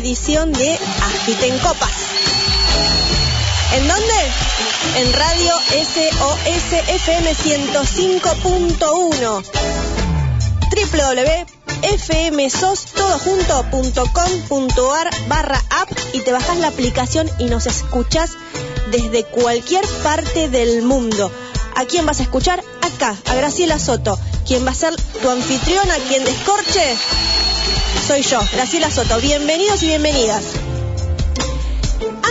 Edición de Agiten Copas. ¿En dónde? En Radio SOS FM 105.1 www.fmsos.todojunto.com.ar barra app y te bajas la aplicación y nos escuchas desde cualquier parte del mundo. ¿A quién vas a escuchar? Acá, a Graciela Soto. ¿Quién va a ser tu anfitriona? ¿Quién descorche? Soy yo, Graciela Soto. Bienvenidos y bienvenidas.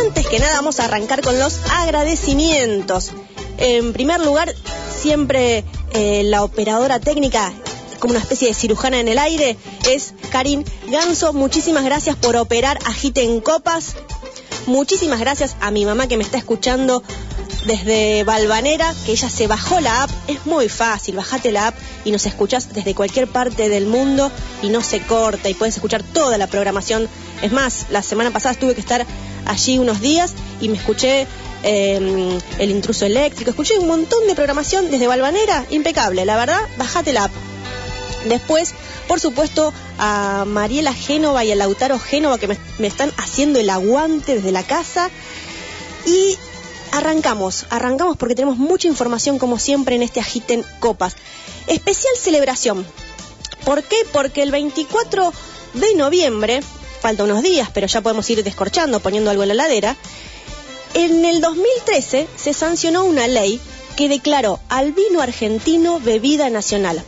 Antes que nada vamos a arrancar con los agradecimientos. En primer lugar, siempre eh, la operadora técnica, como una especie de cirujana en el aire, es Karin Ganso. Muchísimas gracias por operar Agiten Copas. Muchísimas gracias a mi mamá que me está escuchando desde Balvanera, que ella se bajó la app. Es muy fácil, bajate la app y nos escuchas desde cualquier parte del mundo y no se corta y puedes escuchar toda la programación. Es más, la semana pasada tuve que estar allí unos días y me escuché eh, El Intruso Eléctrico, escuché un montón de programación desde Balvanera, impecable, la verdad, bajate la app. Después, por supuesto, a Mariela Génova y a Lautaro Génova que me, me están haciendo el aguante desde la casa. Y arrancamos, arrancamos porque tenemos mucha información como siempre en este Agiten Copas. Especial celebración. ¿Por qué? Porque el 24 de noviembre, falta unos días, pero ya podemos ir descorchando, poniendo algo en la ladera, en el 2013 se sancionó una ley que declaró al vino argentino bebida nacional.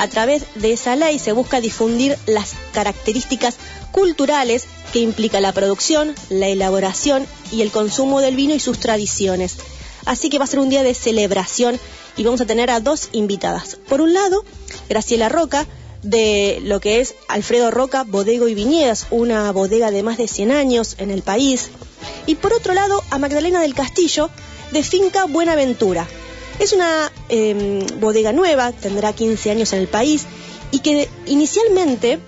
A través de esa ley se busca difundir las características culturales que implica la producción, la elaboración y el consumo del vino y sus tradiciones. Así que va a ser un día de celebración y vamos a tener a dos invitadas. Por un lado, Graciela Roca, de lo que es Alfredo Roca Bodego y Viñedas, una bodega de más de 100 años en el país. Y por otro lado, a Magdalena del Castillo, de Finca Buenaventura. Es una eh, bodega nueva, tendrá 15 años en el país y que inicialmente,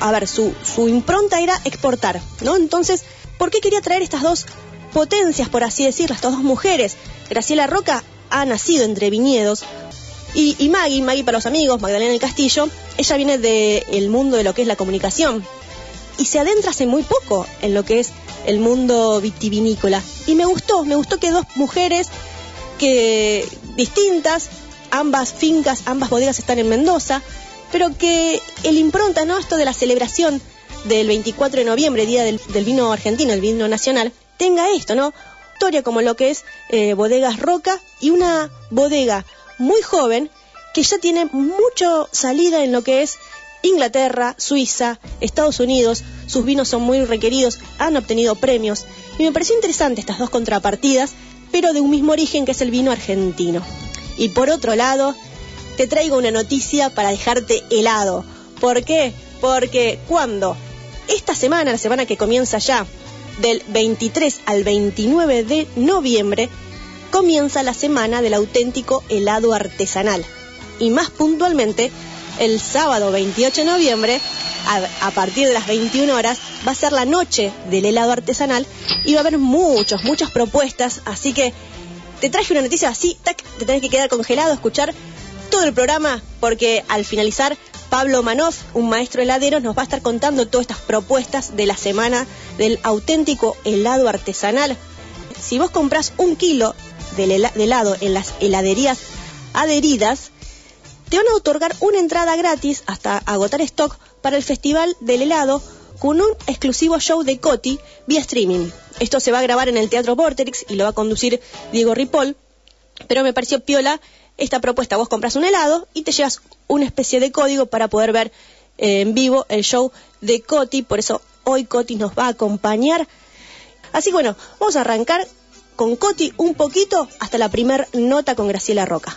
a ver, su, impronta era exportar, ¿no? Entonces, ¿por qué quería traer estas dos potencias, por así decirlo, estas dos mujeres? Graciela Roca ha nacido entre viñedos y, y Maggie, Maggie para los amigos, Magdalena del Castillo, ella viene del mundo de lo que es la comunicación y se adentra hace muy poco en lo que es el mundo vitivinícola. Y me gustó, me gustó que dos mujeres que distintas, ambas fincas, ambas bodegas están en Mendoza, pero que el impronta, ¿no? Esto de la celebración del 24 de noviembre, Día del, Vino Argentino, el vino nacional, tenga esto, ¿no? Historia como lo que es eh, Bodegas Roca y una bodega muy joven que ya tiene mucho salida en lo que es Inglaterra, Suiza, Estados Unidos, sus vinos son muy requeridos, han obtenido premios y me pareció interesante estas dos contrapartidas, pero de un mismo origen que es el vino argentino. Y por otro lado, te traigo una noticia para dejarte helado. ¿Por qué? Porque cuando esta semana, la semana que comienza ya, del 23 al 29 de noviembre, comienza la semana del auténtico helado artesanal. Y más puntualmente, el sábado 28 de noviembre, a, a, partir de las 21 horas, va a ser la noche del helado artesanal y va a haber muchos, muchas propuestas. Así que te traje una noticia así, tac, te tenés que quedar congelado, escuchar todo el programa, porque al finalizar, Pablo Manoff, un maestro heladero, nos va a estar contando todas estas propuestas de la semana del auténtico helado artesanal. Si vos compras un kilo de helado en las heladerías adheridas, te van a otorgar una entrada gratis hasta agotar stock para el Festival del Helado con un exclusivo show de Coti vía streaming. Esto se va a grabar en el Teatro Vorterix y lo va a conducir Diego Ripoll, pero me pareció piola esta propuesta. Vos compras un helado y te llevas una especie de código para poder ver eh, en vivo el show de Coti, por eso hoy Coti nos va a acompañar. Así que bueno, vamos a arrancar con Coti un poquito hasta la primer nota con Graciela Roca.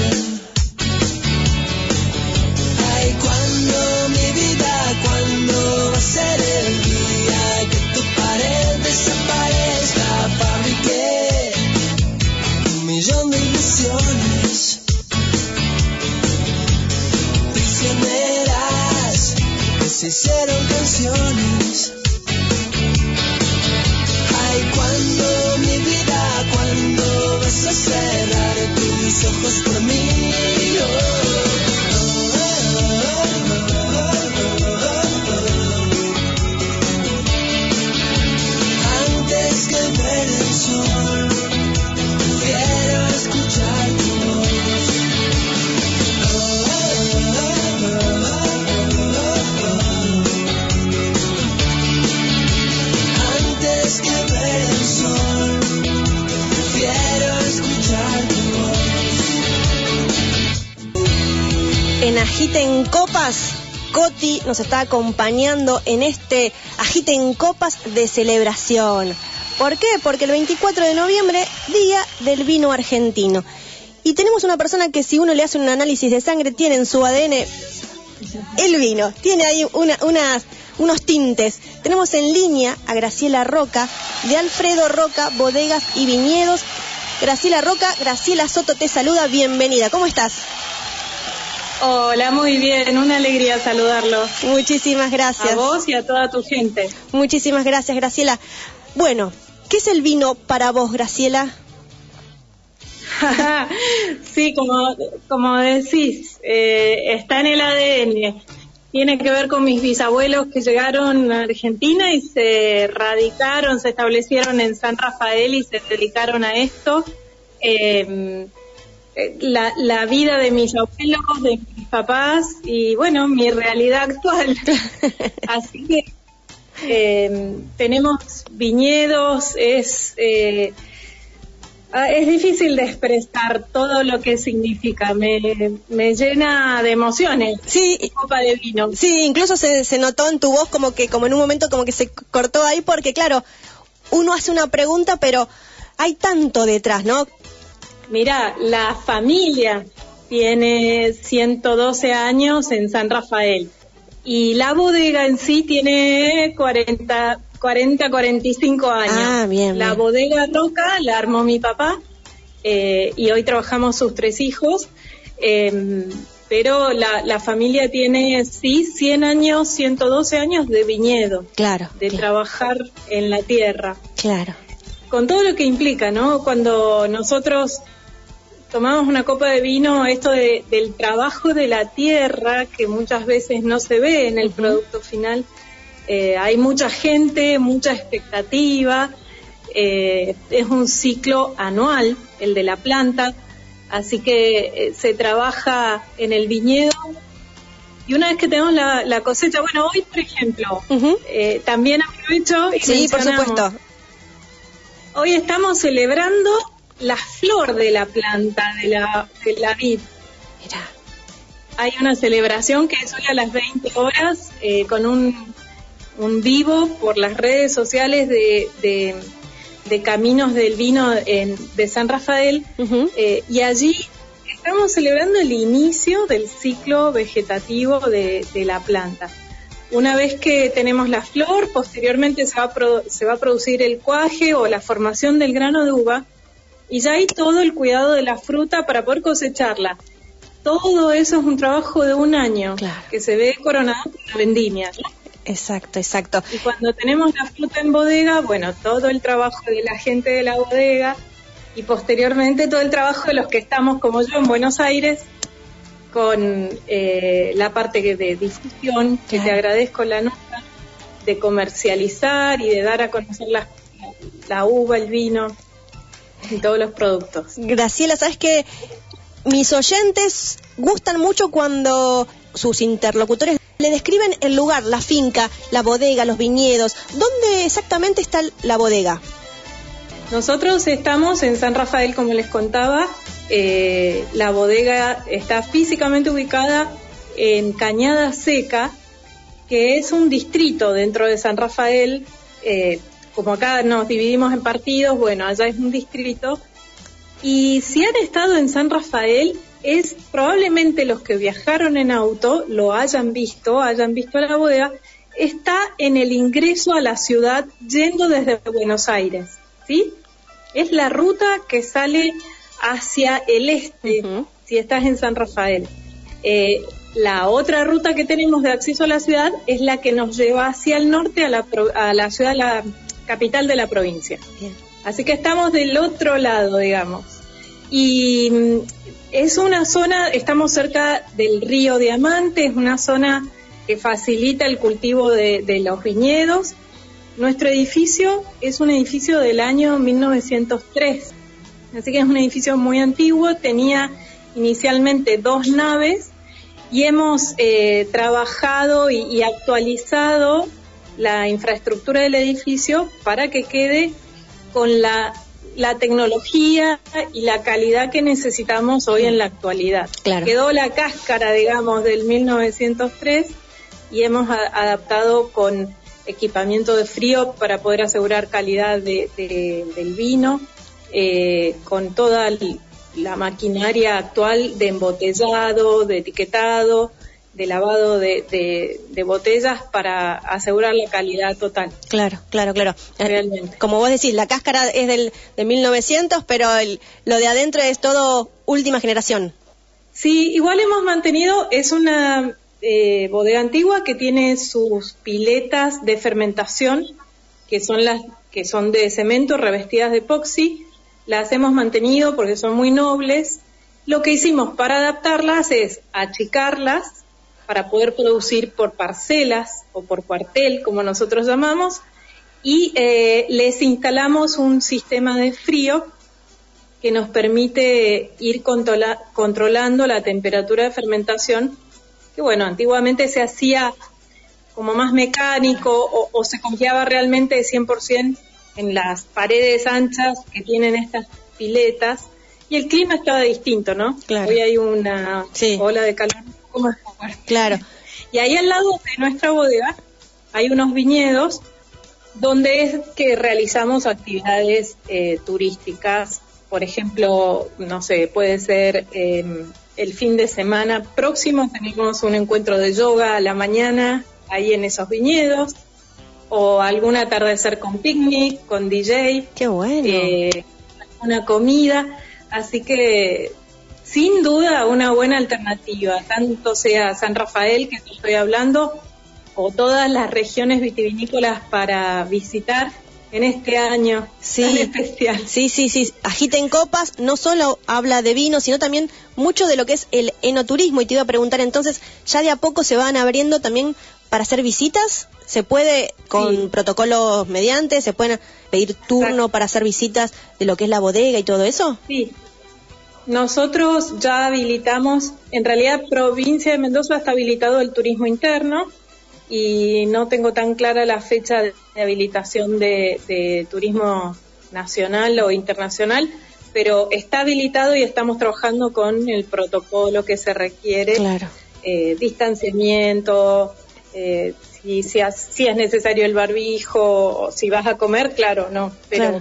Agiten Nos está acompañando en este Agiten Copas de celebración. ¿Por qué? Porque el 24 de noviembre, día del vino argentino. Y tenemos una persona que si uno le hace un análisis de sangre, tiene en su ADN el vino. Tiene ahí unos tintes. Tenemos en línea a Graciela Roca, de Alfredo Roca, Bodegas y Viñedos. Graciela Roca, Graciela Soto te saluda, bienvenida. ¿Cómo estás? Hola, muy bien, una alegría saludarlos. Muchísimas gracias. A vos y a toda tu gente. Muchísimas gracias, Graciela. Bueno, ¿qué es el vino para vos, Graciela? sí, como, como decís, eh, está en el ADN. Tiene que ver con mis bisabuelos que llegaron a Argentina y se radicaron, se establecieron en San Rafael y se dedicaron a esto. Eh, la, la, vida de mis abuelos, de mis papás y bueno, mi realidad actual. Así que eh, tenemos viñedos, es, eh, ah, es difícil de expresar todo lo que significa, me, me llena de emociones. Sí, copa de vino. Sí, incluso se, se notó en tu voz como que, como en un momento como que se cortó ahí porque claro, uno hace una pregunta pero hay tanto detrás, ¿no? Mira, la familia tiene 112 años en San Rafael y la bodega en sí tiene 40, 40 45 años. Ah, bien. La bodega Roca la armó mi papá eh, y hoy trabajamos sus tres hijos. Em, pero la, la, familia tiene, sí, 100 años, 112 años de viñedo. Claro. De trabajar en la tierra. Claro. Con todo lo que implica, ¿no? Cuando nosotros tomamos una copa de vino, esto del trabajo de la tierra, que muchas veces no se ve en el producto final. Eh, hay mucha gente, mucha expectativa. Eh, es un ciclo anual, el de la planta, así que eh, se trabaja en el viñedo. Y una vez que tenemos la, cosecha, bueno, hoy, por ejemplo, también aprovecho y Sí, por supuesto. Hoy estamos celebrando la flor de la planta, de la, de la vid. Mira. Hay una celebración que es hoy a las 20 horas eh, con un, un, vivo por las redes sociales de, de, Caminos del Vino en, de San Rafael eh, y allí estamos celebrando el inicio del ciclo vegetativo de, de, la planta. Una vez que tenemos la flor, posteriormente se va, se va a producir el cuaje o la formación del grano de uva y ya hay todo el cuidado de la fruta para poder cosecharla. Todo eso es un trabajo de un año que se ve coronado por la vendimia. Exacto, exacto. Y cuando tenemos la fruta en bodega, bueno, todo el trabajo de la gente de la bodega y posteriormente todo el trabajo de los que estamos como yo en Buenos Aires con eh, la parte de difusión, que te agradezco la nota, de comercializar y de dar a conocer la, la uva, el vino y todos los productos. Graciela, ¿sabes que Mis oyentes gustan mucho cuando sus interlocutores le describen el lugar, la finca, la bodega, los viñedos. ¿Dónde exactamente está la bodega? Nosotros estamos en San Rafael, como les contaba. Eh, la bodega está físicamente ubicada en Cañada Seca, que es un distrito dentro de San Rafael. Eh, como acá nos dividimos en partidos, bueno, allá es un distrito. Y si han estado en San Rafael, es probablemente los que viajaron en auto lo hayan visto, hayan visto la bodega, está en el ingreso a la ciudad yendo desde Buenos Aires, ¿sí? Es la ruta que sale hacia el este, si estás en San Rafael. Eh, la otra ruta que tenemos de acceso a la ciudad es la que nos lleva hacia el norte, a la, a la ciudad, la capital de la provincia. Así que estamos del otro lado, digamos. Y mm, es una zona, estamos cerca del río Diamante, es una zona que facilita el cultivo de, de los viñedos. Nuestro edificio es un edificio del año 1903, así que es un edificio muy antiguo, tenía inicialmente dos naves y hemos eh, trabajado y, actualizado la infraestructura del edificio para que quede con la, tecnología y la calidad que necesitamos hoy en la actualidad. Quedó la cáscara, digamos, del 1903 y hemos adaptado con equipamiento de frío para poder asegurar calidad del vino, eh, con toda la maquinaria actual de embotellado, de etiquetado, de lavado de, botellas para asegurar la calidad total. Claro, claro, claro. Realmente. Como vos decís, la cáscara es del, de 1900, pero lo de adentro es todo última generación. Sí, igual hemos mantenido, es una eh, bodega antigua que tiene sus piletas de fermentación, que son las que son de cemento revestidas de epoxi, las hemos mantenido porque son muy nobles. Lo que hicimos para adaptarlas es achicarlas para poder producir por parcelas o por cuartel, como nosotros llamamos, y eh, les instalamos un sistema de frío que nos permite ir controlando la temperatura de fermentación, que bueno, antiguamente se hacía como más mecánico o, o se confiaba realmente de 100% en las paredes anchas que tienen estas piletas y el clima estaba distinto, ¿no? Claro. Hoy hay una ola de calor más fuerte. Claro. Y ahí al lado de nuestra bodega hay unos viñedos donde es que realizamos actividades eh, turísticas. Por ejemplo, no sé, puede ser em, el fin de semana próximo tenemos un encuentro de yoga a la mañana ahí en esos viñedos o algún atardecer con picnic, con DJ. Qué bueno. Eh, una comida. Así que sin duda una buena alternativa, tanto sea San Rafael, que estoy hablando, o todas las regiones vitivinícolas para visitar en este año sí, tan especial. Sí, sí, sí. Agiten copas no solo habla de vino, sino también mucho de lo que es el enoturismo. Y te iba a preguntar entonces, ¿ya de a poco se van abriendo también para hacer visitas? ¿Se puede con protocolos mediante? ¿Se pueden pedir turno para hacer visitas de lo que es la bodega y todo eso? Sí. Nosotros ya habilitamos, en realidad provincia de Mendoza está habilitado el turismo interno y no tengo tan clara la fecha de habilitación de, turismo nacional o internacional, pero está habilitado y estamos trabajando con el protocolo que se requiere, claro. eh, distanciamiento, eh, si, si, es necesario el barbijo, si vas a comer, claro, no, pero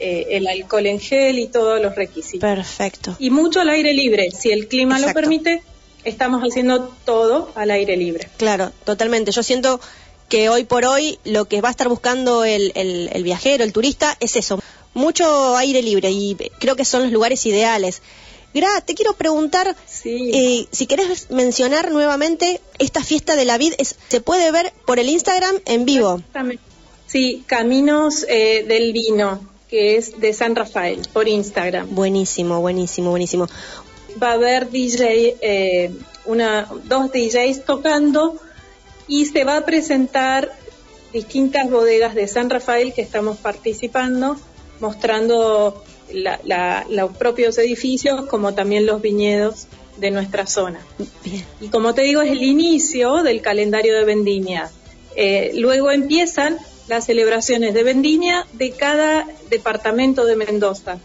eh, el alcohol en gel y todos los requisitos. Perfecto. Y mucho al aire libre, si el clima lo permite, estamos haciendo todo al aire libre. Claro, totalmente. Yo siento que hoy por hoy lo que va a estar buscando el, el viajero, el turista, es eso, mucho aire libre y creo que son los lugares ideales. Gra, te quiero preguntar eh, si querés mencionar nuevamente esta fiesta de la vid, se puede ver por el Instagram en vivo. Sí, Caminos eh, del Vino, que es de San Rafael, por Instagram. Buenísimo, buenísimo, buenísimo. Va a haber DJ, eh, una, dos DJs tocando y se va a presentar distintas bodegas de San Rafael que estamos participando, mostrando los propios edificios como también los viñedos de nuestra zona. Y como te digo, es el inicio del calendario de vendimia. Eh, luego empiezan las celebraciones de vendimia de cada departamento de Mendoza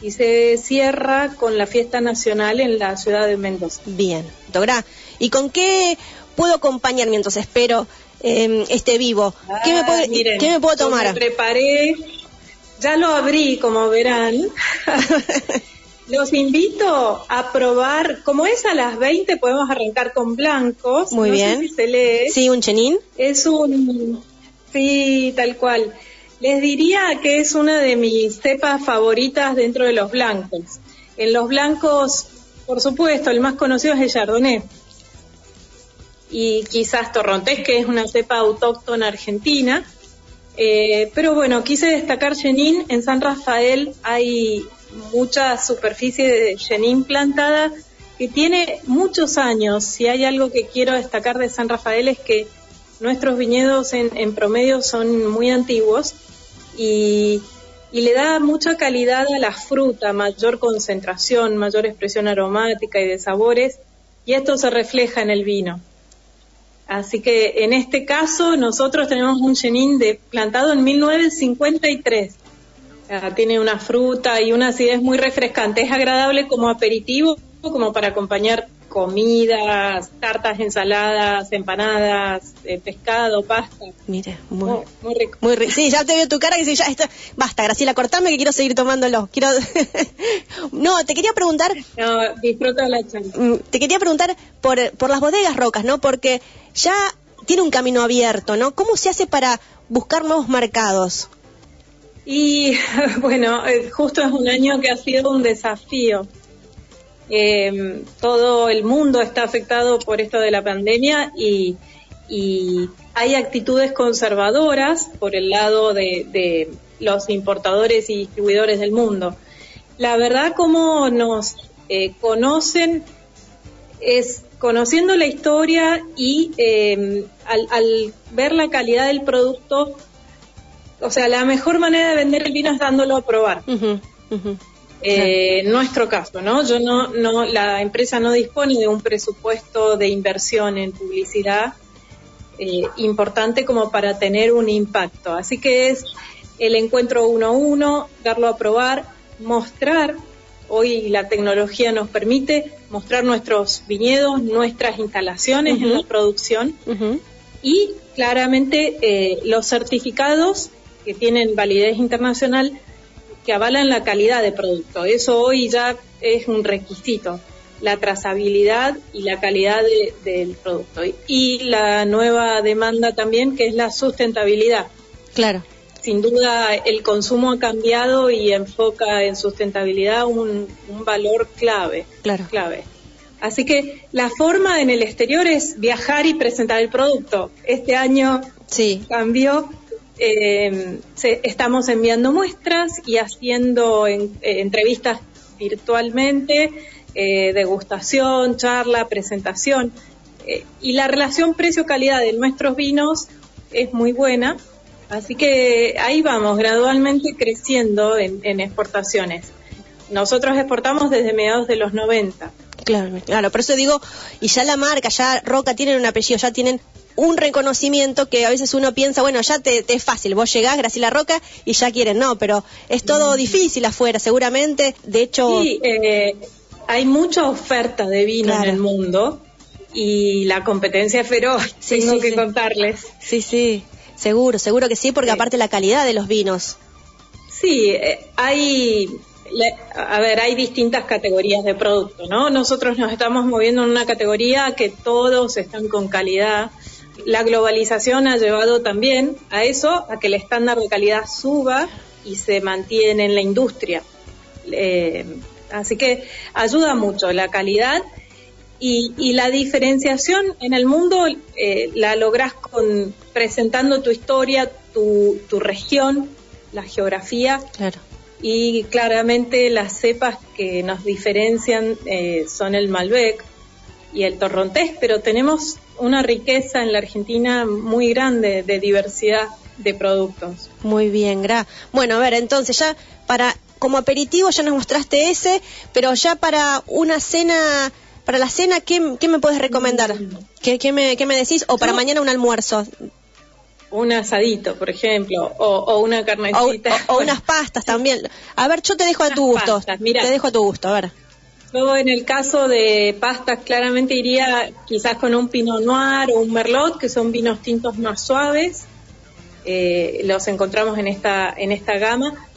y se cierra con la fiesta nacional en la ciudad de Mendoza. Bien, doctora, ¿y con qué puedo acompañar mientras espero em, este vivo? ¿Qué, me, puedo, ¿Qué me puedo tomar? me preparé, ya lo abrí, como verán. Los invito a probar, como es a las 20, podemos arrancar con blancos. Muy bien. si se lee. Sí, un chenín. Es un, sí, tal cual. Les diría que es una de mis cepas favoritas dentro de los blancos. En los blancos, por supuesto, el más conocido es el Chardonnay. Y quizás Torrontés, que es una cepa autóctona argentina. Eh, pero bueno, quise destacar Chenin. En San Rafael hay mucha superficie de Chenin plantada que tiene muchos años. Si hay algo que quiero destacar de San Rafael es que nuestros viñedos en promedio son muy antiguos y, le da mucha calidad a la fruta, mayor concentración, mayor expresión aromática y de sabores, y esto se refleja en el vino. Así que en este caso nosotros tenemos un chenin de, plantado en 1953. tiene una fruta y una acidez muy refrescante. Es agradable como aperitivo, como para acompañar comidas, tartas, ensaladas, empanadas, eh, pescado, pasta. Mire, muy, muy, rico. Muy rico. Sí, ya te veo tu cara y dice, ya está, basta, Graciela, cortame que quiero seguir tomándolo. Quiero No, te quería preguntar No, disfruta la charla. Mm, te quería preguntar por por las bodegas rocas, ¿no? Porque ya tiene un camino abierto, ¿no? ¿Cómo se hace para buscar nuevos mercados? Y bueno, eh, justo es un año que ha sido un desafío eh, todo el mundo está afectado por esto de la pandemia y, hay actitudes conservadoras por el lado de, los importadores y distribuidores del mundo. La verdad, como nos eh, conocen es conociendo la historia y em, al, ver la calidad del producto, o sea, la mejor manera de vender el vino es dándolo a probar. Eh, nuestro caso, ¿no? Yo no, no, la empresa no dispone de un presupuesto de inversión en publicidad eh, importante como para tener un impacto. Así que es el encuentro uno a uno, darlo a probar, mostrar. Hoy la tecnología nos permite mostrar nuestros viñedos, nuestras instalaciones en la producción y claramente eh, los certificados que tienen validez internacional que avalan la calidad de producto. Eso hoy ya es un requisito, la trazabilidad y la calidad del producto. Y la nueva demanda también, que es la sustentabilidad. Claro. Sin duda, el consumo ha cambiado y enfoca en sustentabilidad un, valor clave. Claro. Clave. Así que la forma en el exterior es viajar y presentar el producto. Este año sí. cambió eh, estamos enviando muestras y haciendo eh, entrevistas virtualmente, eh, degustación, charla, presentación. Eh, y la relación precio-calidad de nuestros vinos es muy buena, así que ahí vamos, gradualmente creciendo en, en exportaciones. Nosotros exportamos desde mediados de los 90. Claro, claro, por eso digo, y ya la marca, ya Roca tienen un apellido, ya tienen un reconocimiento que a veces uno piensa, bueno, ya te, es fácil, vos llegás, Graciela Roca, y ya quieren, no, pero es todo mm. difícil afuera, seguramente. De hecho. Sí, eh, hay mucha oferta de vino en el mundo y la competencia es feroz, tengo que contarles. Sí, sí, seguro, seguro que sí, porque aparte la calidad de los vinos. Sí, eh, hay a ver, hay distintas categorías de producto, ¿no? Nosotros nos estamos moviendo en una categoría que todos están con calidad la globalización ha llevado también a eso, a que el estándar de calidad suba y se mantiene en la industria. Eh, así que ayuda mucho la calidad y, la diferenciación en el mundo eh, la logras con presentando tu historia, tu, región, la geografía. Y claramente las cepas que nos diferencian eh, son el Malbec y el Torrontés, pero tenemos una riqueza en la Argentina muy grande de diversidad de productos. Muy bien, Gra. Bueno, a ver, entonces ya para como aperitivo ya nos mostraste ese, pero ya para una cena, para la cena, ¿qué, me puedes recomendar? ¿Qué, me, ¿Qué, me, decís? O para mañana un almuerzo. Un asadito, por ejemplo, o, una carnecita. O, unas pastas también. A ver, yo te dejo a tu gusto. te dejo a tu gusto, a ver. Yo en el caso de pastas claramente iría quizás con un Pinot Noir o un Merlot, que son vinos tintos más suaves. Eh, los encontramos en esta, en esta gama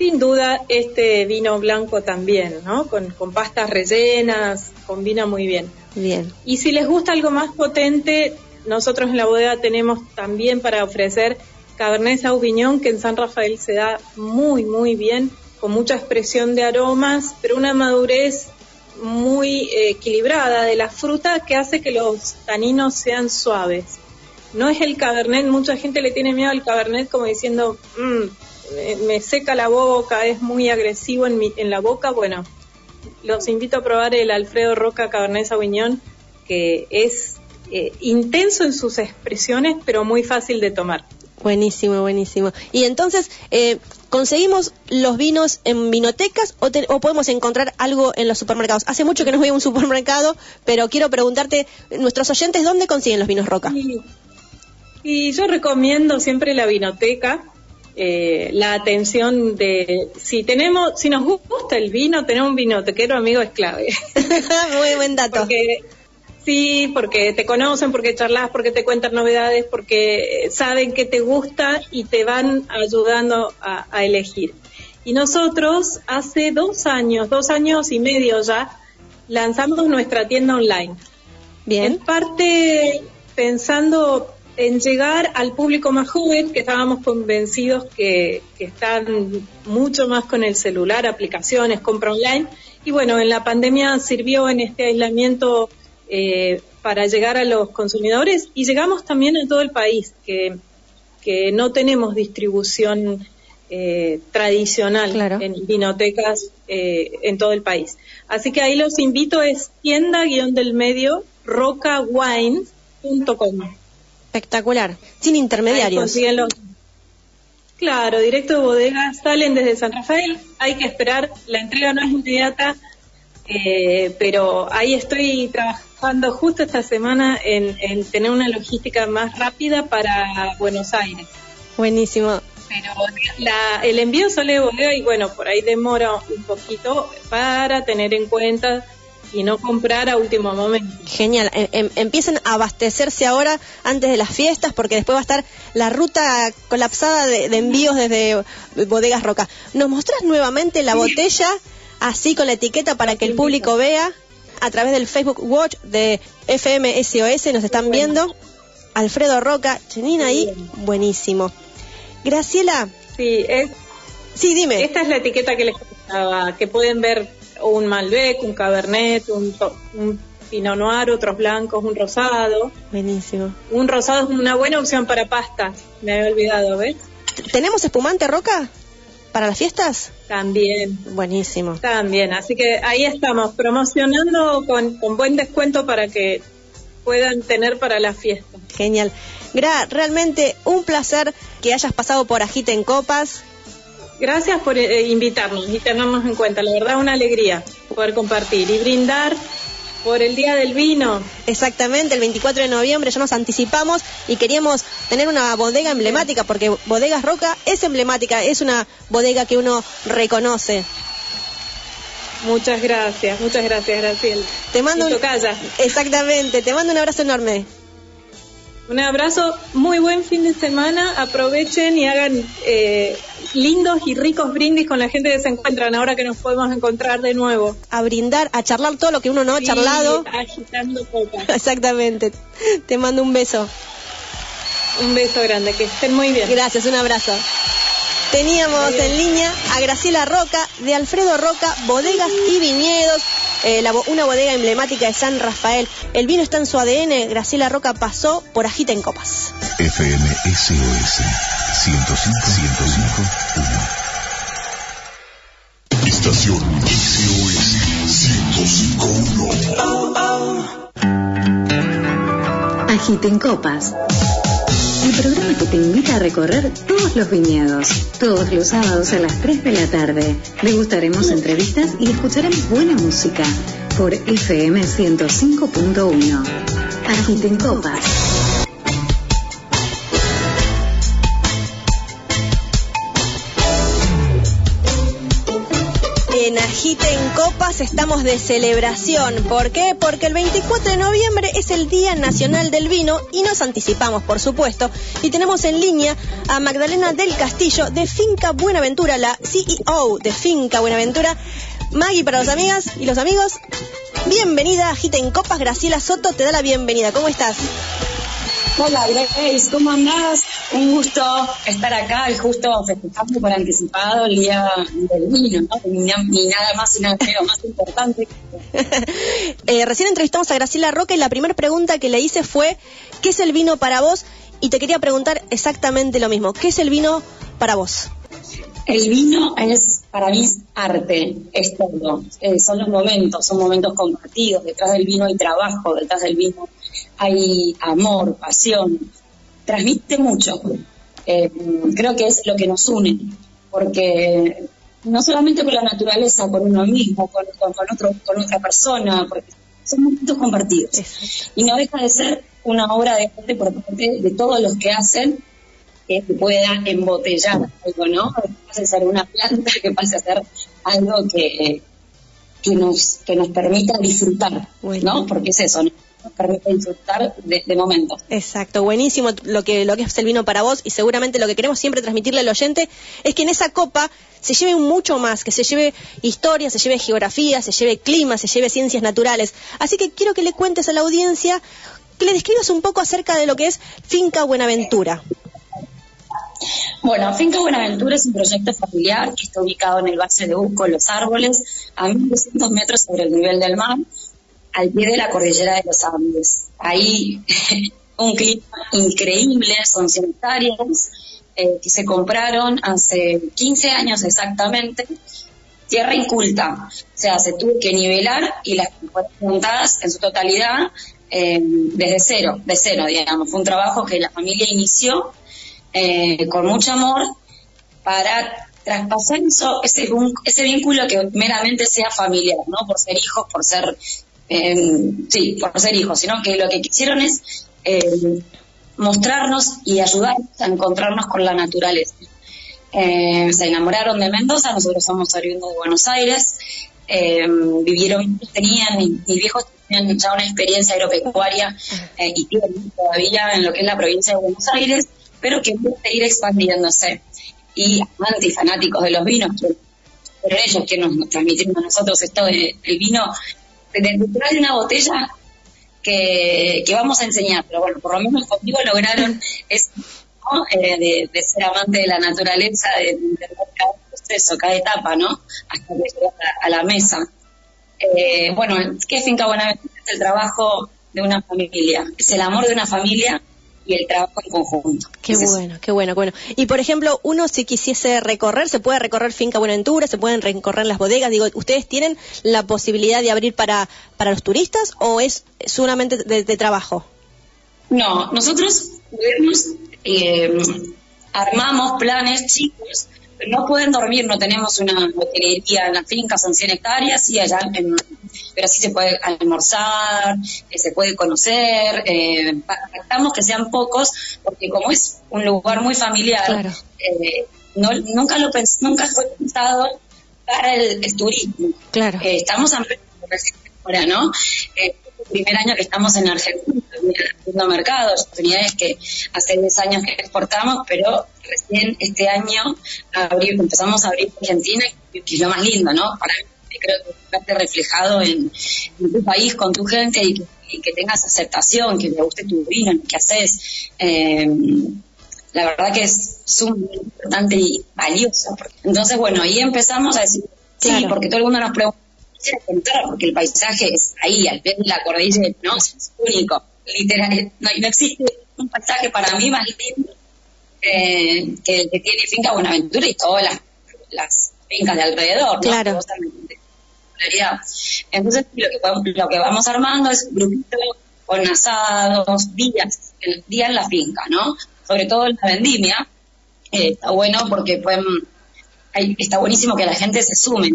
sin duda este vino blanco también, ¿no? Con, pastas rellenas, combina muy bien. Bien. Y si les gusta algo más potente, nosotros en la bodega tenemos también para ofrecer Cabernet Sauvignon, que en San Rafael se da muy, muy bien, con mucha expresión de aromas, pero una madurez muy equilibrada de la fruta que hace que los taninos sean suaves. No es el Cabernet, mucha gente le tiene miedo al Cabernet como diciendo, mmm, me, seca la boca, es muy agresivo en, mi, en la boca, bueno, los invito a probar el Alfredo Roca Cabernet Sauvignon, que es eh, intenso en sus expresiones, pero muy fácil de tomar. Buenísimo, buenísimo. Y entonces, eh, ¿conseguimos los vinos en vinotecas o, o, podemos encontrar algo en los supermercados? Hace mucho que no voy a un supermercado, pero quiero preguntarte, nuestros oyentes, ¿dónde consiguen los vinos Roca? y yo recomiendo siempre la vinoteca, eh, la atención de si tenemos, si nos gusta el vino, tener un vinotequero amigo es clave. Muy buen dato. Porque, sí, porque te conocen, porque charlas, porque te cuentan novedades, porque saben que te gusta y te van ayudando a, elegir. Y nosotros hace dos años, dos años y medio ya, lanzamos nuestra tienda online. Bien. En parte pensando en llegar al público más joven, que estábamos convencidos que, están mucho más con el celular, aplicaciones, compra online. Y bueno, en la pandemia sirvió en este aislamiento eh, para llegar a los consumidores y llegamos también a todo el país, que, que no tenemos distribución eh, tradicional en vinotecas eh, en todo el país. Así que ahí los invito, es tienda-del medio rocawines.com. Espectacular, sin intermediarios. Claro, directo de bodega, salen desde San Rafael, hay que esperar, la entrega no es inmediata, eh, pero ahí estoy trabajando justo esta semana en, tener una logística más rápida para Buenos Aires. Buenísimo. Pero el envío sale de bodega y bueno, por ahí demora un poquito para tener en cuenta y no comprar a último momento. Genial. Em, em, empiecen a abastecerse ahora antes de las fiestas porque después va a estar la ruta colapsada de, envíos desde Bodegas Roca. ¿Nos mostrás nuevamente la botella así con la etiqueta para que el público vea? A través del Facebook Watch de FM SOS nos están viendo. Alfredo Roca, Chenina ahí, buenísimo. Graciela. Sí, es, sí, dime. Esta es la etiqueta que les comentaba, que pueden ver un Malbec, un Cabernet, un, Pinot Noir, otros blancos, un rosado. Buenísimo. Un rosado es una buena opción para pastas, me había olvidado, ¿ves? ¿Tenemos espumante roca para las fiestas? También. Buenísimo. También, así que ahí estamos, promocionando con, con buen descuento para que puedan tener para la fiesta. Genial. Gra, realmente un placer que hayas pasado por Agita en Copas, Gracias por eh, invitarnos y tenernos en cuenta. La verdad, una alegría poder compartir y brindar por el Día del Vino. Exactamente, el 24 de noviembre ya nos anticipamos y queríamos tener una bodega emblemática, porque Bodegas Roca es emblemática, es una bodega que uno reconoce. Muchas gracias, muchas gracias, Graciela. Te mando un... Exactamente, te mando un abrazo enorme. Un abrazo, muy buen fin de semana. Aprovechen y hagan eh, lindos y ricos brindis con la gente que se encuentran ahora que nos podemos encontrar de nuevo. A brindar, a charlar todo lo que uno no ha charlado. Agitando copas. Exactamente. Te mando un beso. Un beso grande, que estén muy bien. Gracias, un abrazo. Teníamos en línea a Graciela Roca, de Alfredo Roca, Bodegas y Viñedos. Eh, una bodega emblemática de San Rafael. El vino está en su ADN. Graciela Roca pasó por Agita en Copas. FM SOS 105 105 1. Estación SOS 1051. Agiten Copas. El programa que te invita a recorrer todos los viñedos. Todos los sábados a las 3 de la tarde. Degustaremos entrevistas y escucharemos buena música por FM 105.1. Agiten Copas. Copas estamos de celebración. ¿Por qué? Porque el 24 de noviembre es el Día Nacional del Vino y nos anticipamos, por supuesto. Y tenemos en línea a Magdalena del Castillo de Finca Buenaventura, la CEO de Finca Buenaventura. Maggie para las amigas y los amigos. Bienvenida a Agiten Copas. Graciela Soto te da la bienvenida. ¿Cómo estás? Hola Grace, ¿cómo andás? Un gusto estar acá y justo festejando por anticipado el día del vino, ¿no? Ni, nada más y nada menos más importante. eh, recién entrevistamos a Graciela Roca y la primera pregunta que le hice fue ¿qué es el vino para vos? Y te quería preguntar exactamente lo mismo. ¿Qué es el vino para vos? El vino es, para mí, arte, es todo. Eh, son los momentos, son momentos compartidos. Detrás del vino hay trabajo, detrás del vino hay amor, pasión, transmite mucho. Eh, creo que es lo que nos une, porque no solamente con la naturaleza, con uno mismo, con, otro, con otra persona, porque son momentos compartidos. Y no deja de ser una obra de arte por parte de todos los que hacen que se pueda embotellar algo, ¿no? Que pase a ser una planta, que pase a ser algo que, que, nos, que nos permita disfrutar, ¿no? Porque es eso, ¿no? Nos permite disfrutar de este momento. Exacto, buenísimo lo que, lo que es el vino para vos y seguramente lo que queremos siempre transmitirle al oyente es que en esa copa se lleve mucho más, que se lleve historia, se lleve geografía, se lleve clima, se lleve ciencias naturales. Así que quiero que le cuentes a la audiencia, que le describas un poco acerca de lo que es Finca Buenaventura. Bueno, Finca Buenaventura es un proyecto familiar que está ubicado en el Valle de Usco, Los Árboles, a 1.200 metros sobre el nivel del mar al pie de la cordillera de los Andes. Ahí un clima increíble, son 100 hectáreas eh, que se compraron hace 15 años exactamente, tierra inculta, o sea, se tuvo que nivelar y las fueron montadas en su totalidad eh, desde cero, de cero, digamos. Fue un trabajo que la familia inició eh, con mucho amor para traspasar eso, ese, ese vínculo que meramente sea familiar, ¿no? Por ser hijos, por ser sí, por ser hijos, sino que lo que quisieron es eh, mostrarnos y ayudarnos a encontrarnos con la naturaleza. Eh, se enamoraron de Mendoza, nosotros somos oriundos de Buenos Aires, eh, vivieron, tenían, mis viejos tenían ya una experiencia agropecuaria y tienen todavía en lo que es la provincia de Buenos Aires, pero que puede ir expandiéndose. Y amantes y fanáticos de los vinos, pero ellos que nos, transmitieron a nosotros esto del vino detrás de una botella que, vamos a enseñar, pero bueno, por lo menos conmigo lograron es eh, de, ser amante de la naturaleza, de entender cada proceso, cada etapa, ¿no? Hasta que llegas a, la mesa. Eh, bueno, ¿qué Finca Buenaventura? Es el trabajo de una familia, es el amor de una familia y el trabajo en conjunto. Qué bueno, qué bueno, bueno. Y por ejemplo, uno si quisiese recorrer, se puede recorrer Finca Buenaventura, se pueden recorrer las bodegas. Digo, ¿ustedes tienen la posibilidad de abrir para, para los turistas o es solamente de, trabajo? No, nosotros eh, armamos planes chicos no pueden dormir, no tenemos una hotelería en la finca, son 100 hectáreas, y allá, pero sí se puede almorzar, eh, se puede conocer, eh, que sean pocos, porque como es un lugar muy familiar, eh, no, nunca lo nunca fue pensado para el, turismo. Claro. Eh, estamos en ahora, ¿no? primer año que estamos en Argentina, haciendo mercados, oportunidades que hace 10 años que exportamos, pero recién este año empezamos a abrir Argentina, que es lo más lindo, ¿no? Para mí creo que verte reflejado en, tu país, con tu gente y que, tengas aceptación, que te guste tu vino, lo que haces. Eh, la verdad que es sumamente importante y valioso. Entonces, bueno, ahí empezamos a decir, sí, porque todo el mundo nos pregunta, porque el paisaje es ahí, al pie de la cordillera, ¿no? Es único, literal, no, no existe un paisaje para mí más lindo eh, que el que tiene Finca Buenaventura y todas las, las fincas de alrededor, ¿no? Claro. Entonces, lo que, lo que vamos armando es un grupito con asados, días, el día en la finca, ¿no? Sobre todo en la vendimia, eh, está bueno porque pueden, está buenísimo que la gente se sume,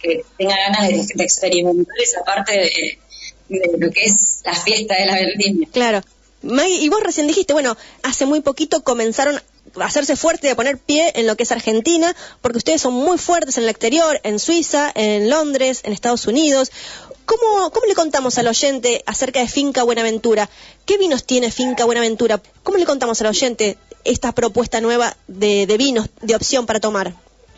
que tenga ganas de, experimentar esa parte de, lo que es la fiesta de la vendimia. Claro. y vos recién dijiste, bueno, hace muy poquito comenzaron a hacerse fuerte de poner pie en lo que es Argentina, porque ustedes son muy fuertes en el exterior, en Suiza, en Londres, en Estados Unidos. ¿Cómo, ¿Cómo le contamos al oyente acerca de Finca Buenaventura? ¿Qué vinos tiene Finca Buenaventura? ¿Cómo le contamos al oyente esta propuesta nueva de, vinos, de opción para tomar?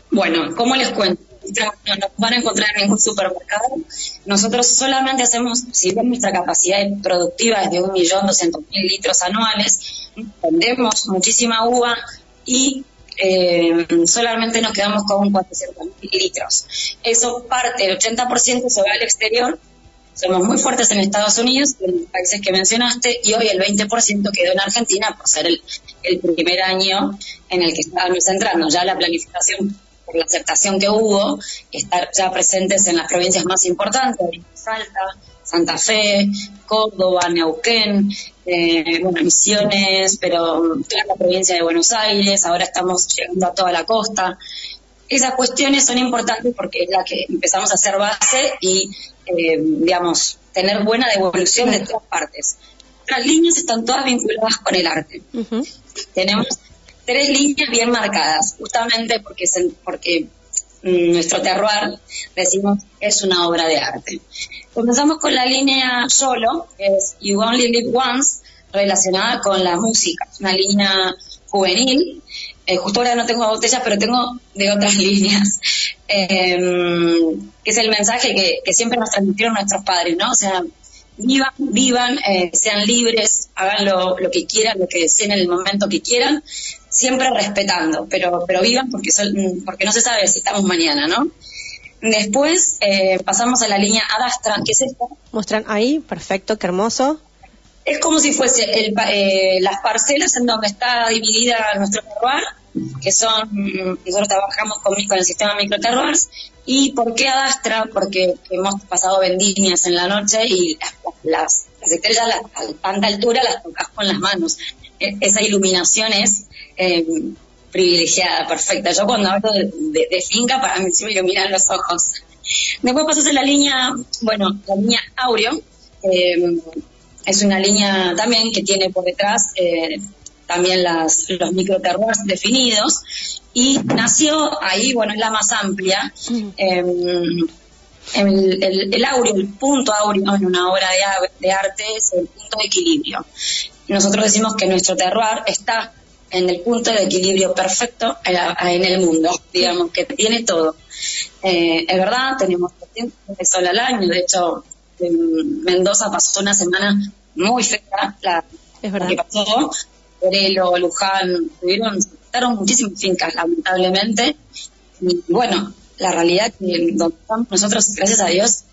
Bueno, ¿cómo les cuento? No nos van a encontrar en ningún supermercado. Nosotros solamente hacemos, si bien nuestra capacidad productiva es de 1.200.000 litros anuales, vendemos muchísima uva y eh, solamente nos quedamos con 400.000 litros. Eso parte, el 80% se va al exterior. Somos muy fuertes en Estados Unidos, en los países que mencionaste, y hoy el 20% quedó en Argentina por ser el, el primer año en el que estábamos entrando. Ya la planificación por la aceptación que hubo, estar ya presentes en las provincias más importantes, Salta, Santa Fe, Córdoba, Neuquén, eh, bueno, Misiones, pero toda la provincia de Buenos Aires, ahora estamos llegando a toda la costa. Esas cuestiones son importantes porque es la que empezamos a hacer base y, eh, digamos, tener buena devolución de todas partes. Las líneas están todas vinculadas con el arte. Tenemos tres líneas bien marcadas, justamente porque, porque mm, nuestro terroir, decimos, es una obra de arte. Comenzamos con la línea solo, que es You Only Live Once, relacionada con la música. Una línea juvenil. Eh, justo ahora no tengo botellas, pero tengo de otras líneas. Em, que es el mensaje que, siempre nos transmitieron nuestros padres, ¿no? O sea, vivan, vivan, eh, sean libres, hagan lo, lo, que quieran, lo que deseen en el momento que quieran, siempre respetando, pero, pero vivan porque, porque no se sabe si estamos mañana, ¿no? Después eh, pasamos a la línea Adastra, que es esta. Muestran ahí, perfecto, qué hermoso. Es como si fuese el, eh, las parcelas en donde está dividida nuestro terroir, que son, nosotros trabajamos con, con el sistema microterroirs. ¿Y por qué Adastra? Porque hemos pasado vendimias en la noche y las, las, estrellas a tanta altura las tocas con las manos. E, esa iluminación es eh, privilegiada, perfecta. Yo cuando hablo de, finca, para mí se me iluminan los ojos. Después pasas a la línea, bueno, la línea Aureo. Eh, es una línea también que tiene por detrás eh, también las, los microterroirs definidos y nació ahí, bueno, es la más amplia. el, el, el, áureo, el punto áureo en una obra de, de, arte es el punto de equilibrio. Nosotros decimos que nuestro terroir está en el punto de equilibrio perfecto en el mundo, digamos, que tiene todo. Eh, es verdad, tenemos de sol al año, de hecho, en Mendoza pasó una semana muy fea, la, es verdad. que pasó, Perelo, Luján, tuvieron, estaron muchísimas fincas, lamentablemente, y bueno, la realidad que donde estamos nosotros, gracias a Dios,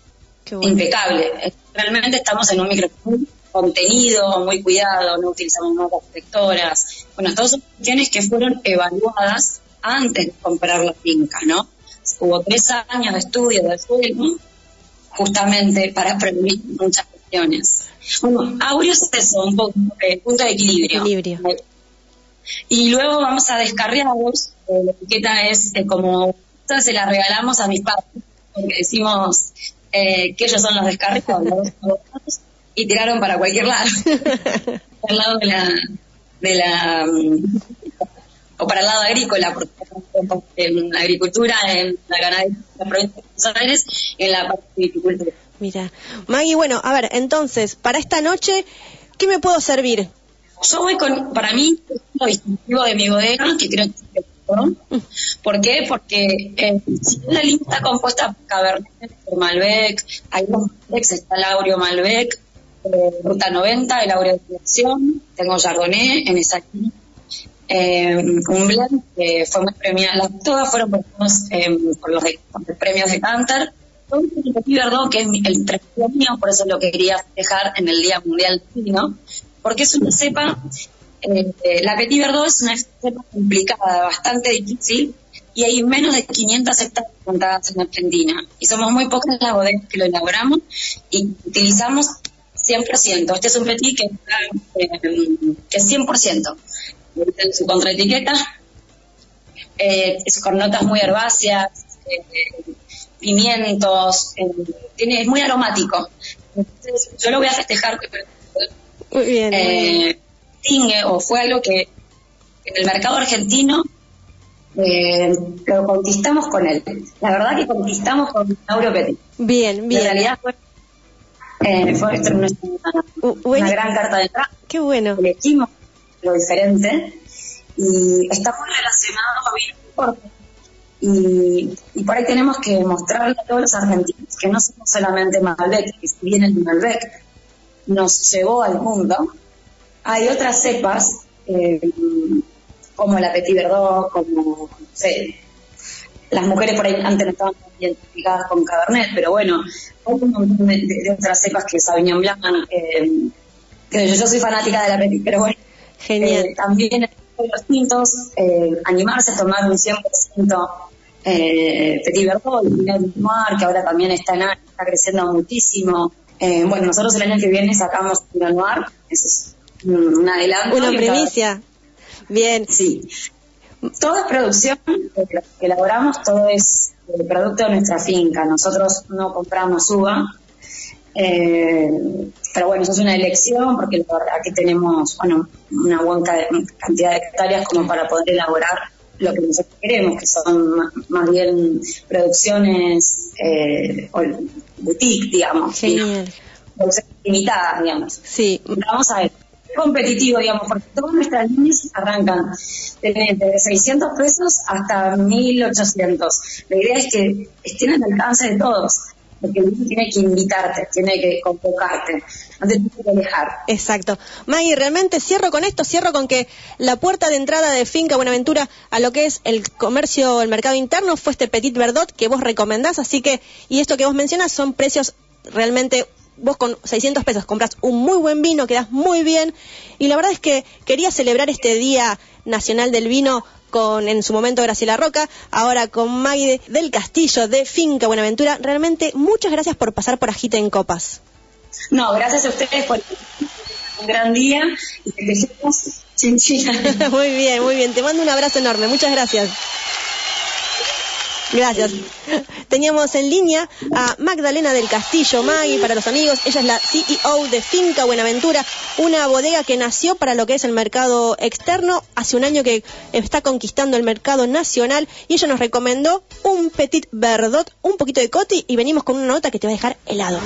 impecable. Realmente estamos en un microclima contenido muy cuidado, no utilizamos notas protectoras. Bueno, todas son cuestiones que fueron evaluadas antes de comprar la finca, ¿no? Hubo tres años de estudio de suelo justamente para prevenir muchas cuestiones. Bueno, Aureo es eso, un poco, eh, punto de equilibrio. equilibrio. Y luego vamos a descarriarlos. Eh, la etiqueta es eh, como, se la regalamos a mis padres, porque decimos que ellos son los descarriados y tiraron para cualquier lado. para el lado de la, de la mm, o para el lado agrícola, porque en la agricultura, en la ganadería, en la provincia de Buenos Aires, en la parte de agricultura. Mira, Maggie, bueno, a ver, entonces, para esta noche, ¿qué me puedo servir? Yo voy con, para mí, lo distintivo de mi bodega, que creo que es ¿Por qué? Porque eh, si la línea está compuesta por Cabernet, por Malbec, hay dos Malbecs, está el Aureo Malbec, Ruta 90, el Áurea de Dirección, tengo Chardonnay en esa eh, un blend que fue muy premiado, todas fueron eh, por los, premios de Canter. Que es el tercer mío, por eso lo quería dejar en el Día Mundial Vino, porque es una cepa, eh, la Petit Verdot es una cepa complicada, bastante difícil, y hay menos de 500 hectáreas plantadas en Argentina. Y somos muy pocas las bodegas que lo elaboramos y utilizamos 100%. Este es un petit que, eh, que es 100%. En su contraetiqueta, eh, es con notas muy herbáceas, eh, pimientos, eh, tiene, es muy aromático. Entonces, yo lo voy a festejar. Muy bien. Eh, Tingue, o fue algo que en el mercado argentino eh, lo conquistamos con él. La verdad que conquistamos con Mauro Petit. Bien, En bien. realidad fue, eh, fue una, gran carta de entrada. Qué bueno. Elegimos lo diferente y está muy relacionado deporte. Y, y por ahí tenemos que mostrarle a todos los argentinos que no somos solamente Malbec, que si bien el Malbec nos llevó al mundo, hay otras cepas eh, como la Petit Verdot, como, no sé, las mujeres por ahí antes no estaban identificadas con Cabernet, pero bueno, hay un montón de, de- de otras cepas que Sauvignon Blanc, eh, que yo, yo soy fanática de la Petit, pero bueno, Genial. eh, también los tintos, eh, animarse a tomar un 100% eh, Petit Verdot, el Pinot Noir, que ahora también está en está creciendo muchísimo. Eh, bueno, nosotros el año que viene sacamos Pinot Noir, eso es un, adelanto. Una primicia. Bien. Sí. Todo es producción, que elaboramos, todo es eh, producto de nuestra finca. Nosotros no compramos uva, eh, pero bueno, eso es una elección porque la verdad que tenemos bueno, una buena ca- cantidad de hectáreas como para poder elaborar lo que nosotros queremos, que son más bien producciones eh, boutique, digamos, Genial. producciones limitadas, digamos Sí. vamos a ver, competitivo, digamos, porque todas nuestras líneas arrancan desde 600 pesos hasta 1800. La idea es que estén al alcance de todos, porque el niño tiene que invitarte, tiene que convocarte, no te tiene que dejar. Exacto. Maggie, realmente cierro con esto, cierro con que la puerta de entrada de Finca Buenaventura a lo que es el comercio, el mercado interno, fue este Petit Verdot que vos recomendás, así que, y esto que vos mencionas son precios realmente, vos con 600 pesos compras un muy buen vino, quedás muy bien, y la verdad es que quería celebrar este Día Nacional del Vino con en su momento Graciela Roca, ahora con Maggie del Castillo de Finca Buenaventura. Realmente muchas gracias por pasar por Agite en Copas. No, gracias a ustedes por un gran día y chinchilla. muy bien, muy bien. Te mando un abrazo enorme. Muchas gracias. Gracias. Teníamos en línea a Magdalena del Castillo, Maggie, para los amigos. Ella es la CEO de Finca Buenaventura, una bodega que nació para lo que es el mercado externo. Hace un año que está conquistando el mercado nacional y ella nos recomendó un Petit Verdot, un poquito de coti y venimos con una nota que te va a dejar helado.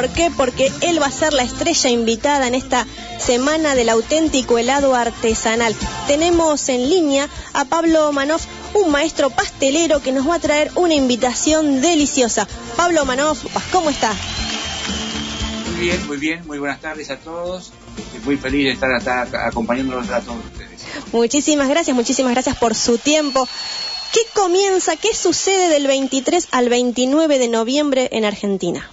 ¿Por qué? Porque él va a ser la estrella invitada en esta semana del auténtico helado artesanal. Tenemos en línea a Pablo Manoff, un maestro pastelero que nos va a traer una invitación deliciosa. Pablo Manoff, ¿cómo está? Muy bien, muy bien, muy buenas tardes a todos. Estoy muy feliz de estar acá acompañándolos a todos ustedes. Muchísimas gracias, muchísimas gracias por su tiempo. ¿Qué comienza, qué sucede del 23 al 29 de noviembre en Argentina?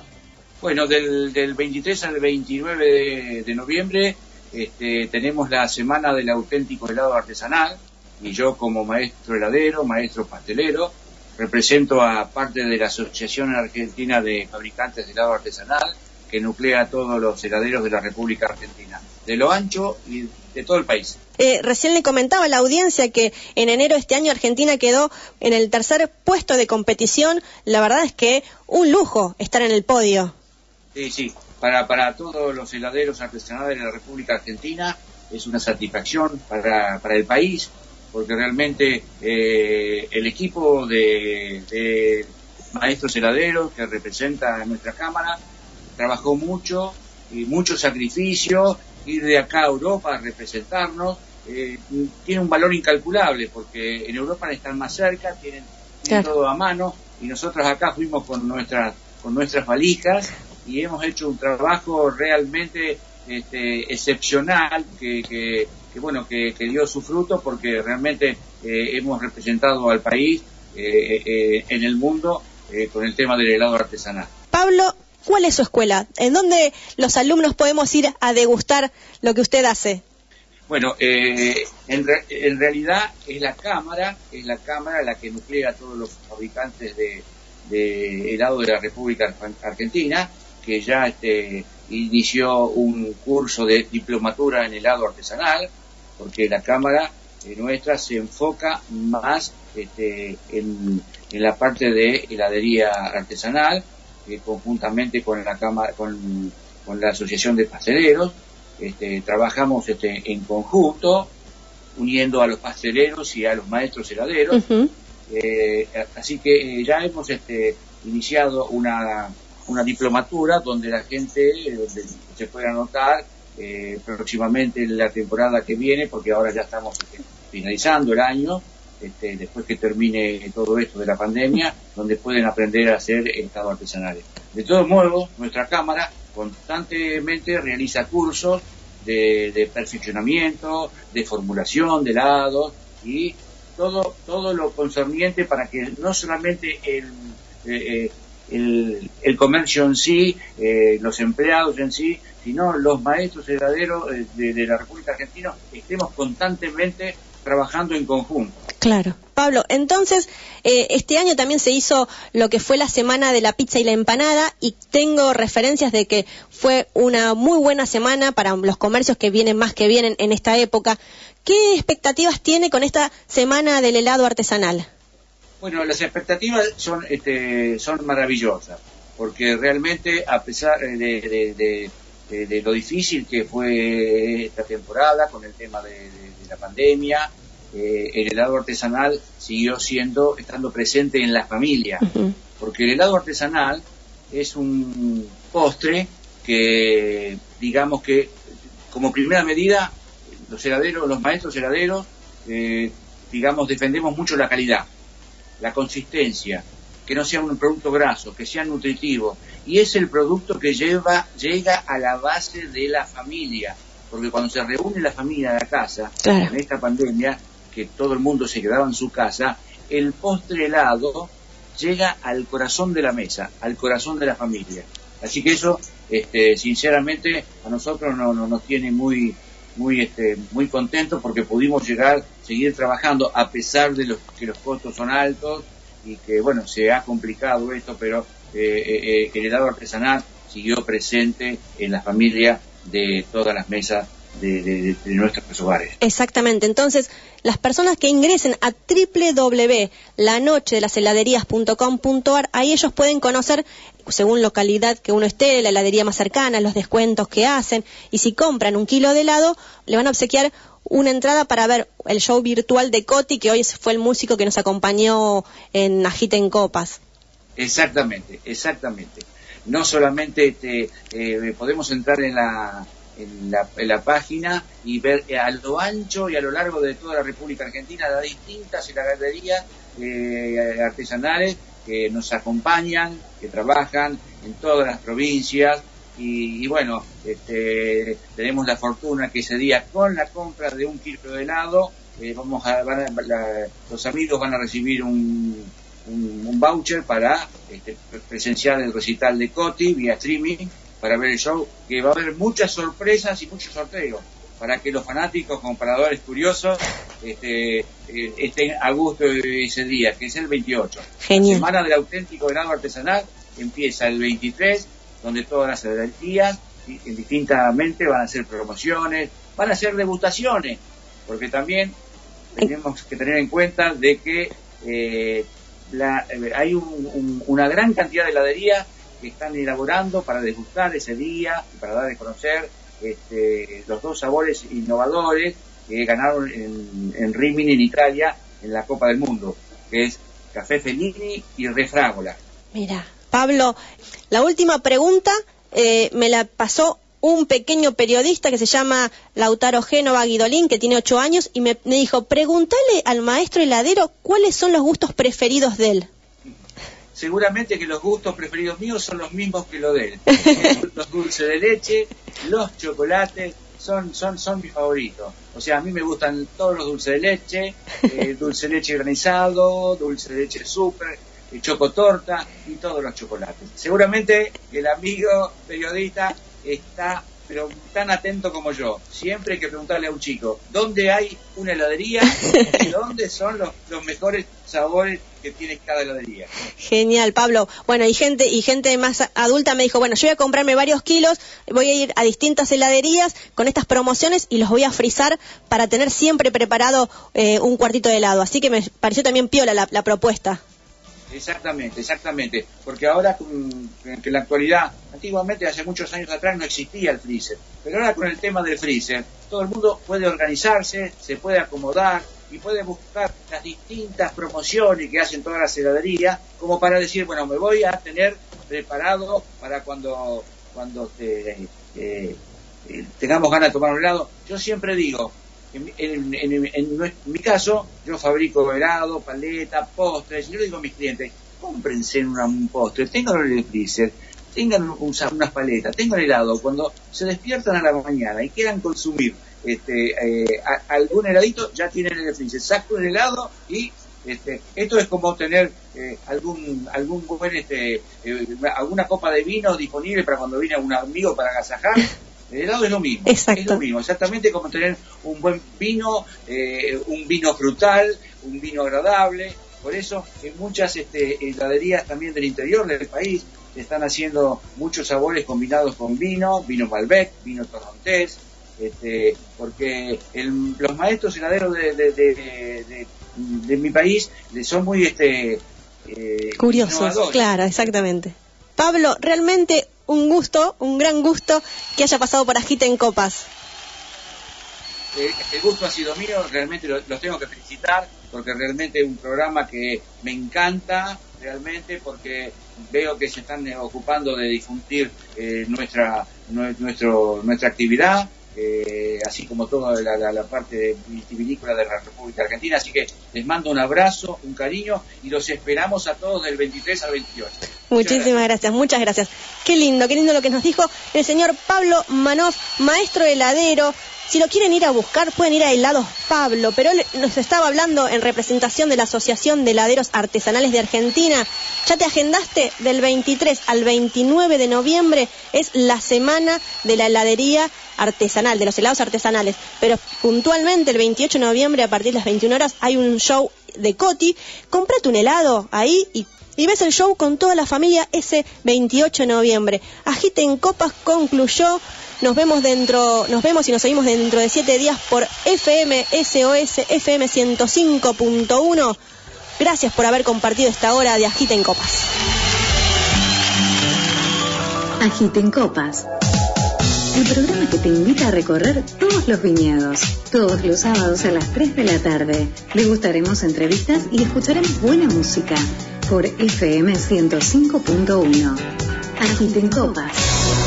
Bueno, del, del 23 al 29 de, noviembre este, tenemos la Semana del Auténtico Helado Artesanal y yo como maestro heladero, maestro pastelero, represento a parte de la Asociación Argentina de Fabricantes de Helado Artesanal que nuclea a todos los heladeros de la República Argentina. de lo ancho y de todo el país. Eh, recién le comentaba a la audiencia que en enero de este año Argentina quedó en el tercer puesto de competición. La verdad es que un lujo estar en el podio. Sí, sí, para, para todos los heladeros artesanales de la República Argentina es una satisfacción para, para el país, porque realmente eh, el equipo de, de maestros heladeros que representa a nuestra Cámara trabajó mucho y mucho sacrificio, ir de acá a Europa a representarnos, eh, tiene un valor incalculable, porque en Europa están más cerca, tienen, tienen Claro. todo a mano, y nosotros acá fuimos con nuestras, con nuestras valijas y hemos hecho un trabajo realmente este, excepcional que, que, que, bueno que, que dio su fruto porque realmente eh, hemos representado al país eh, eh, en el mundo eh, con el tema del helado artesanal. Pablo, ¿cuál es su escuela? ¿En dónde los alumnos podemos ir a degustar lo que usted hace? Bueno, eh, en, re- en realidad es la cámara, es la cámara la que nuclea a todos los fabricantes de, de helado de la República Ar- Argentina, que ya este, inició un curso de diplomatura en helado artesanal, porque la cámara eh, nuestra se enfoca más este, en, en la parte de heladería artesanal, eh, conjuntamente con la cámara, con, con la Asociación de Pasteleros, este, trabajamos este, en conjunto, uniendo a los pasteleros y a los maestros heladeros. Eh, así que ya hemos este, iniciado una, una diplomatura donde la gente eh, se puede anotar eh, próximamente en la temporada que viene, porque ahora ya estamos finalizando el año, este, después que termine todo esto de la pandemia, donde pueden aprender a hacer estados artesanales. De todos modos, nuestra Cámara constantemente realiza cursos de, perfeccionamiento, de formulación de helados y todo, todo lo concerniente para que no solamente el, eh, eh, el, el comercio en sí, eh, los empleados en sí, sino los maestros heladeros eh, de, de la República Argentina estemos constantemente trabajando en conjunto. Claro. Pablo, entonces, eh, este año también se hizo lo que fue la semana de la pizza y la empanada y tengo referencias de que fue una muy buena semana para los comercios que vienen más que vienen en esta época. ¿Qué expectativas tiene con esta semana del helado artesanal? Bueno, las expectativas son, este, son maravillosas, porque realmente a pesar de, de- de- de- de lo difícil que fue esta temporada con el tema de, la pandemia, eh, el helado artesanal siguió siendo, estando presente en las familias, porque el helado artesanal es un postre que, digamos que, como primera medida, los heladeros, los maestros heladeros, eh, digamos, defendemos mucho la calidad la consistencia, que no sea un producto graso, que sea nutritivo. Y es el producto que lleva, llega a la base de la familia. Porque cuando se reúne la familia de la casa, Claro. en esta pandemia, que todo el mundo se quedaba en su casa, el postre helado llega al corazón de la mesa, al corazón de la familia. Así que eso, este, sinceramente, a nosotros no, no- nos tiene muy, muy, este, muy contentos porque pudimos llegar, seguir trabajando a pesar de los, que los costos son altos y que, bueno, se ha complicado esto, pero eh, eh, eh, el helado artesanal siguió presente en la familia de todas las mesas de, de- nuestros hogares. Exactamente. Entonces, las personas que ingresen a www.lanochedelasheladerías.com.ar, ahí ellos pueden conocer, según localidad que uno esté, la heladería más cercana, los descuentos que hacen, y si compran un kilo de helado, le van a obsequiar una entrada para ver el show virtual de Coti, que hoy fue el músico que nos acompañó en Agiten Copas. Exactamente, exactamente. No solamente este, eh, podemos entrar en la, en, la, en la página y ver eh, a lo ancho y a lo largo de toda la República Argentina las distintas heladerías eh, artesanales que nos acompañan, que trabajan en todas las provincias y, y bueno, este, tenemos la fortuna que ese día con la compra de un kilo de helado eh, vamos a, van a- la- los amigos van a recibir un, un, un voucher para este, pre- presenciar el recital de Coti vía streaming para ver el show, que va a haber muchas sorpresas y muchos sorteos para que los fanáticos, compradores curiosos este, eh, estén a gusto ese día, que es el 28. Genial. La Semana del Auténtico Helado Artesanal empieza el 23, donde todas las heladerías di- distintamente van a hacer promociones, van a hacer degustaciones, porque también tenemos que tener en cuenta de que eh, la- eh, hay un- un- una gran cantidad de heladerías que están elaborando para degustar ese día y para dar a conocer este, los dos sabores innovadores que ganaron en, en Rimini, en Italia, en la Copa del Mundo, que es Café Fellini y Refrágola. Mira, Pablo, la última pregunta eh, me la pasó un pequeño periodista que se llama Lautaro Génova Guidolín, que tiene ocho años, y me, me dijo, pregúntale al maestro heladero cuáles son los gustos preferidos de él. Seguramente que los gustos preferidos míos son los mismos que los de él. los dulces de leche, los chocolates, son, son, son mis favoritos. O sea, a mí me gustan todos los dulces de leche, eh, dulce de leche granizado, dulce de leche súper, eh, chocotorta y todos los chocolates. Seguramente el amigo periodista está pero tan atento como yo. Siempre hay que preguntarle a un chico, ¿dónde hay una heladería y dónde son los, los mejores sabores que tiene cada heladería? Genial, Pablo. Bueno, y gente y gente más adulta me dijo, bueno, yo voy a comprarme varios kilos, voy a ir a distintas heladerías con estas promociones y los voy a frizar para tener siempre preparado eh, un cuartito de helado. Así que me pareció también piola la, la propuesta. Exactamente, exactamente. Porque ahora, que en la actualidad, antiguamente, hace muchos años atrás, no existía el freezer. Pero ahora con el tema del freezer, todo el mundo puede organizarse, se puede acomodar y puede buscar las distintas promociones que hacen todas las heladerías, como para decir, bueno, me voy a tener preparado para cuando, cuando te, eh, eh, tengamos ganas de tomar un helado. Yo siempre digo, en, en- en- en mi caso, yo fabrico helado, paleta, postres. Yo le digo a mis clientes, cómprense un postre, tengan en el freezer, tengan un- unas paletas, tengan helado. Cuando se despiertan a la mañana y quieran consumir este, eh, algún heladito, ya tienen en el freezer. Saco un helado y este, esto es como tener eh, algún algún buen, este, eh, alguna copa de vino disponible para cuando viene un amigo para agasajar. El helado es lo mismo. Exacto. Es lo mismo, exactamente como tener un buen vino, eh, un vino frutal, un vino agradable. Por eso en muchas este, heladerías también del interior del país están haciendo muchos sabores combinados con vino, vino Malbec, vino torrontés, este, porque el- los maestros heladeros de, de- de- de- de mi país son muy este, eh, Curiosos, claro, exactamente. Pablo, realmente un gusto, un gran gusto que haya pasado por Agita en Copas. Eh, el gusto ha sido mío, realmente lo- los tengo que felicitar porque realmente es un programa que me encanta realmente porque veo que se están ocupando de difundir eh, nuestra nuestra actividad así como toda la, parte vitivinícola de la República Argentina así que les mando un abrazo, un cariño y los esperamos a todos del 23 al 28 Muchísimas gracias, muchas gracias. Qué lindo, qué lindo lo que nos dijo el señor Pablo Manoff, maestro heladero. Si lo quieren ir a buscar, pueden ir a Helados Pablo, pero él nos estaba hablando en representación de la Asociación de Heladeros Artesanales de Argentina. ¿Ya te agendaste? Del 23 al 29 de noviembre es la semana de la heladería artesanal, de los helados artesanales. Pero puntualmente el 28 de noviembre a partir de las 21 horas hay un show de Coti. Comprate un helado ahí y y ves el show con toda la familia ese 28 de noviembre. Agite en Copas concluyó. Nos vemos dentro, nos vemos y nos oímos dentro de siete días por FM SOS FM 105.1. Gracias por haber compartido esta hora de Agite en Copas. Agiten Copas. El programa que te invita a recorrer todos los viñedos. Todos los sábados a las 3 de la tarde. Degustaremos entrevistas y escucharemos buena música por FM 105.1. Agiten Copas.